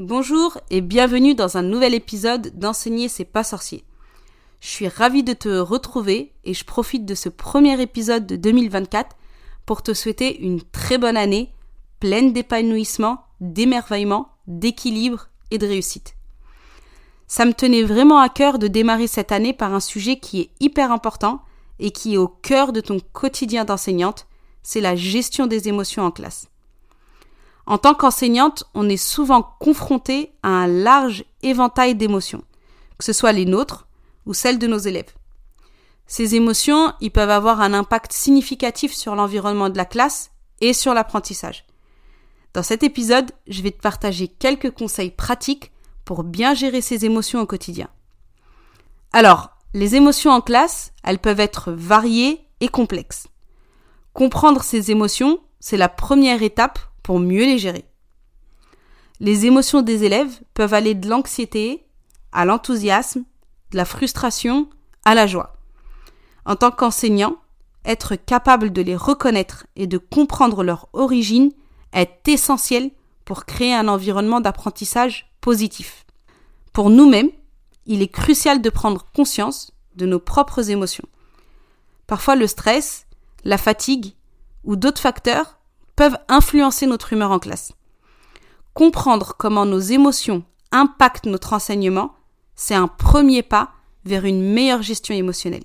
Bonjour et bienvenue dans un nouvel épisode d'Enseigner c'est pas sorcier. Je suis ravie de te retrouver et je profite de ce premier épisode de 2024 pour te souhaiter une très bonne année, pleine d'épanouissement, d'émerveillement, d'équilibre et de réussite. Ça me tenait vraiment à cœur de démarrer cette année par un sujet qui est hyper important et qui est au cœur de ton quotidien d'enseignante, c'est la gestion des émotions en classe. En tant qu'enseignante, on est souvent confronté à un large éventail d'émotions, que ce soit les nôtres ou celles de nos élèves. Ces émotions, ils peuvent avoir un impact significatif sur l'environnement de la classe et sur l'apprentissage. Dans cet épisode, je vais te partager quelques conseils pratiques pour bien gérer ces émotions au quotidien. Alors, les émotions en classe, elles peuvent être variées et complexes. Comprendre ces émotions, c'est la première étape pour mieux les gérer. Les émotions des élèves peuvent aller de l'anxiété à l'enthousiasme, de la frustration à la joie. En tant qu'enseignant, être capable de les reconnaître et de comprendre leur origine est essentiel pour créer un environnement d'apprentissage positif. Pour nous-mêmes, il est crucial de prendre conscience de nos propres émotions. Parfois le stress, la fatigue ou d'autres facteurs peuvent influencer notre humeur en classe. Comprendre comment nos émotions impactent notre enseignement, c'est un premier pas vers une meilleure gestion émotionnelle.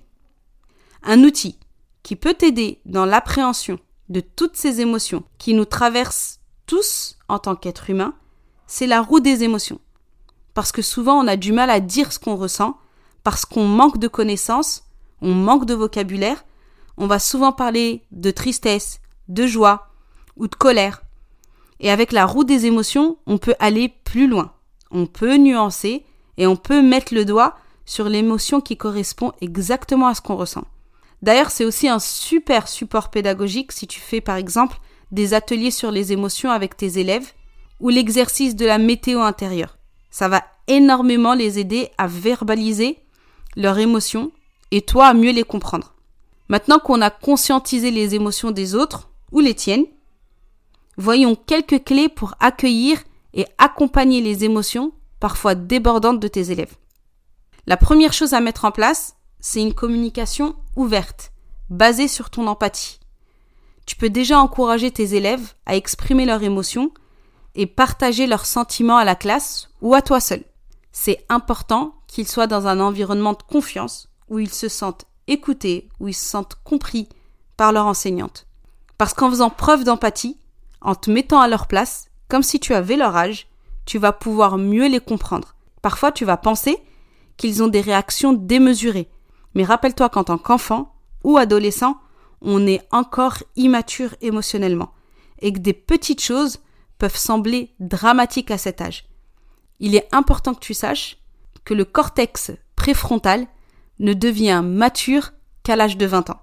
Un outil qui peut t'aider dans l'appréhension de toutes ces émotions qui nous traversent tous en tant qu'êtres humains, c'est la roue des émotions. Parce que souvent on a du mal à dire ce qu'on ressent, parce qu'on manque de connaissances, on manque de vocabulaire, on va souvent parler de tristesse, de joie ou de colère. Et avec la roue des émotions, on peut aller plus loin. On peut nuancer et on peut mettre le doigt sur l'émotion qui correspond exactement à ce qu'on ressent. D'ailleurs, c'est aussi un super support pédagogique si tu fais par exemple des ateliers sur les émotions avec tes élèves ou l'exercice de la météo intérieure. Ça va énormément les aider à verbaliser leurs émotions et toi à mieux les comprendre. Maintenant qu'on a conscientisé les émotions des autres ou les tiennes, voyons quelques clés pour accueillir et accompagner les émotions parfois débordantes de tes élèves. La première chose à mettre en place, c'est une communication ouverte, basée sur ton empathie. Tu peux déjà encourager tes élèves à exprimer leurs émotions et partager leurs sentiments à la classe ou à toi seul. C'est important qu'ils soient dans un environnement de confiance où ils se sentent écoutés, où ils se sentent compris par leur enseignante. Parce qu'en faisant preuve d'empathie, en te mettant à leur place, comme si tu avais leur âge, tu vas pouvoir mieux les comprendre. Parfois, tu vas penser qu'ils ont des réactions démesurées. Mais rappelle-toi qu'en tant qu'enfant ou adolescent, on est encore immature émotionnellement et que des petites choses peuvent sembler dramatiques à cet âge. Il est important que tu saches que le cortex préfrontal ne devient mature qu'à l'âge de 20 ans.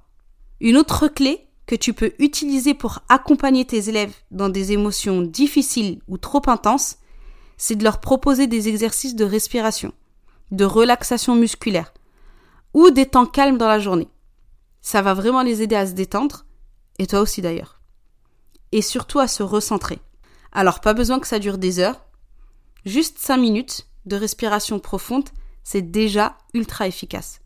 Une autre clé que tu peux utiliser pour accompagner tes élèves dans des émotions difficiles ou trop intenses, c'est de leur proposer des exercices de respiration de relaxation musculaire ou des temps calmes dans la journée. Ça va vraiment les aider à se détendre, et toi aussi d'ailleurs. Et surtout à se recentrer. Alors pas besoin que ça dure des heures, juste 5 minutes de respiration profonde, c'est déjà ultra efficace.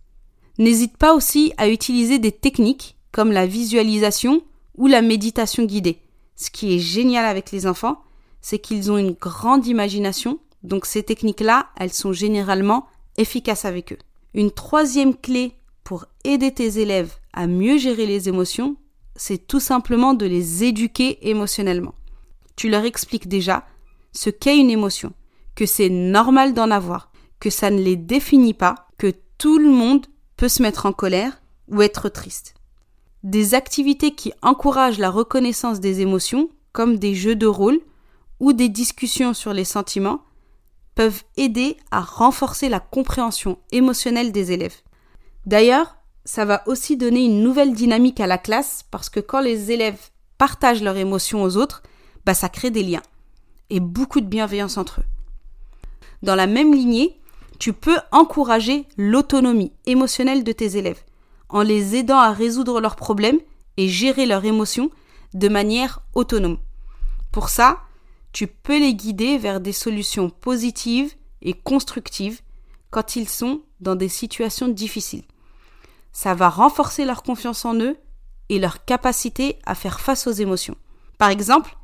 N'hésite pas aussi à utiliser des techniques comme la visualisation ou la méditation guidée. Ce qui est génial avec les enfants, c'est qu'ils ont une grande imagination, donc ces techniques-là, elles sont généralement efficace avec eux. Une troisième clé pour aider tes élèves à mieux gérer les émotions, c'est tout simplement de les éduquer émotionnellement. Tu leur expliques déjà ce qu'est une émotion, que c'est normal d'en avoir, que ça ne les définit pas, que tout le monde peut se mettre en colère ou être triste. Des activités qui encouragent la reconnaissance des émotions, comme des jeux de rôle ou des discussions sur les sentiments, peuvent aider à renforcer la compréhension émotionnelle des élèves. D'ailleurs, ça va aussi donner une nouvelle dynamique à la classe parce que quand les élèves partagent leurs émotions aux autres, bah ça crée des liens et beaucoup de bienveillance entre eux. Dans la même lignée, tu peux encourager l'autonomie émotionnelle de tes élèves en les aidant à résoudre leurs problèmes et gérer leurs émotions de manière autonome. Pour ça, tu peux les guider vers des solutions positives et constructives quand ils sont dans des situations difficiles. Ça va renforcer leur confiance en eux et leur capacité à faire face aux émotions. Par exemple,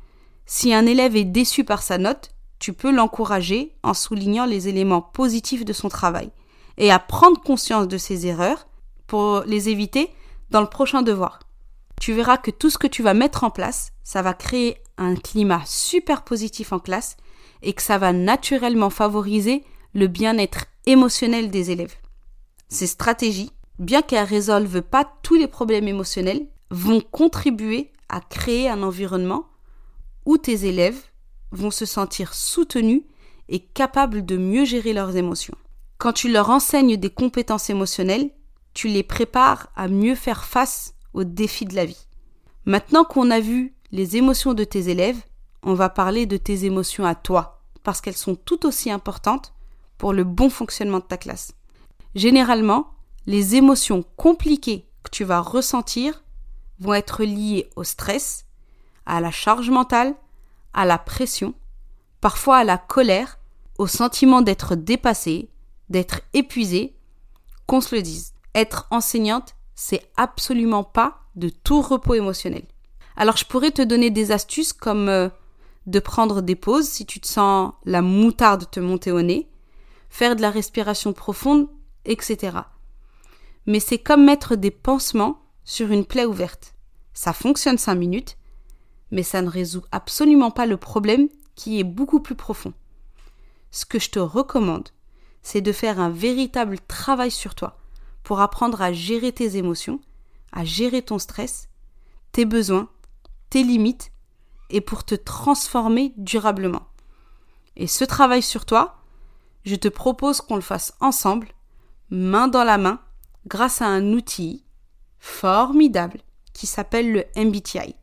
si un élève est déçu par sa note, tu peux l'encourager en soulignant les éléments positifs de son travail et à prendre conscience de ses erreurs les éviter dans le prochain devoir. Tu verras que tout ce que tu vas mettre en place, ça va créer un climat super positif en classe et que ça va naturellement favoriser le bien-être émotionnel des élèves. Ces stratégies, bien qu'elles résolvent pas tous les problèmes émotionnels, vont contribuer à créer un environnement où tes élèves vont se sentir soutenus et capables de mieux gérer leurs émotions. Quand tu leur enseignes des compétences émotionnelles, tu les prépares à mieux faire face aux défis de la vie. Maintenant qu'on a vu les émotions de tes élèves, on va parler de tes émotions à toi, parce qu'elles sont tout aussi importantes pour le bon fonctionnement de ta classe. Généralement, les émotions compliquées que tu vas ressentir vont être liées au stress, à la charge mentale, à la pression, parfois à la colère, au sentiment d'être dépassé, d'être épuisé, qu'on se le dise. Être enseignante, c'est absolument pas de tout repos émotionnel. Alors je pourrais te donner des astuces comme euh, de prendre des pauses si tu te sens la moutarde te monter au nez, faire de la respiration profonde, etc. Mais c'est comme mettre des pansements sur une plaie ouverte. Ça fonctionne cinq minutes, mais ça ne résout absolument pas le problème qui est beaucoup plus profond. Ce que je te recommande, c'est de faire un véritable travail sur toi pour apprendre à gérer tes émotions, à gérer ton stress, tes besoins, tes limites et pour te transformer durablement. Et ce travail sur toi, je te propose qu'on le fasse ensemble, main dans la main, grâce à un outil formidable qui s'appelle le MBTI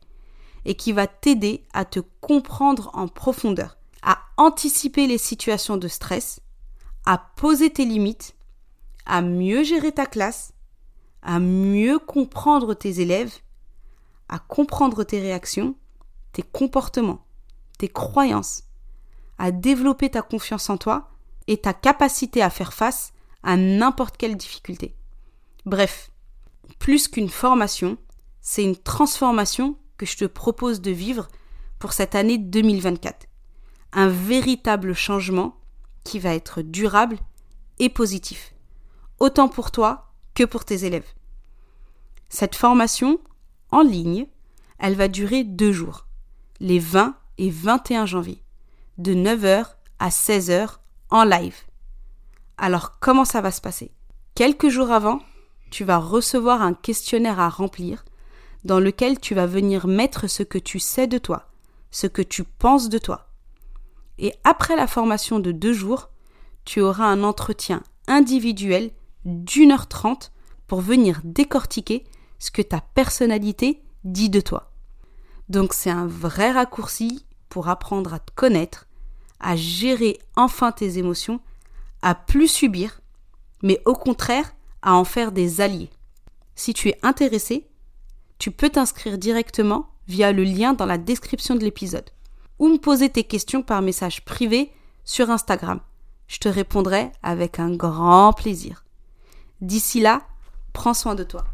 et qui va t'aider à te comprendre en profondeur, à anticiper les situations de stress, à poser tes limites, à mieux gérer ta classe, à mieux comprendre tes élèves, à comprendre tes réactions, tes comportements, tes croyances, à développer ta confiance en toi et ta capacité à faire face à n'importe quelle difficulté. Bref, plus qu'une formation, c'est une transformation que je te propose de vivre pour cette année 2024. Un véritable changement qui va être durable et positif, autant pour toi que pour tes élèves. Cette formation, en ligne, elle va durer deux jours, les 20 et 21 janvier, de 9h à 16h en live. Alors comment ça va se passer? Quelques jours avant, tu vas recevoir un questionnaire à remplir dans lequel tu vas venir mettre ce que tu sais de toi, ce que tu penses de toi. Et après la formation de deux jours, tu auras un entretien individuel d'une heure trente pour venir décortiquer ce que ta personnalité dit de toi. Donc c'est un vrai raccourci pour apprendre à te connaître, à gérer enfin tes émotions, à plus subir, mais au contraire à en faire des alliés. Si tu es intéressé, tu peux t'inscrire directement via le lien dans la description de l'épisode ou me poser tes questions par message privé sur Instagram. Je te répondrai avec un grand plaisir. D'ici là, prends soin de toi.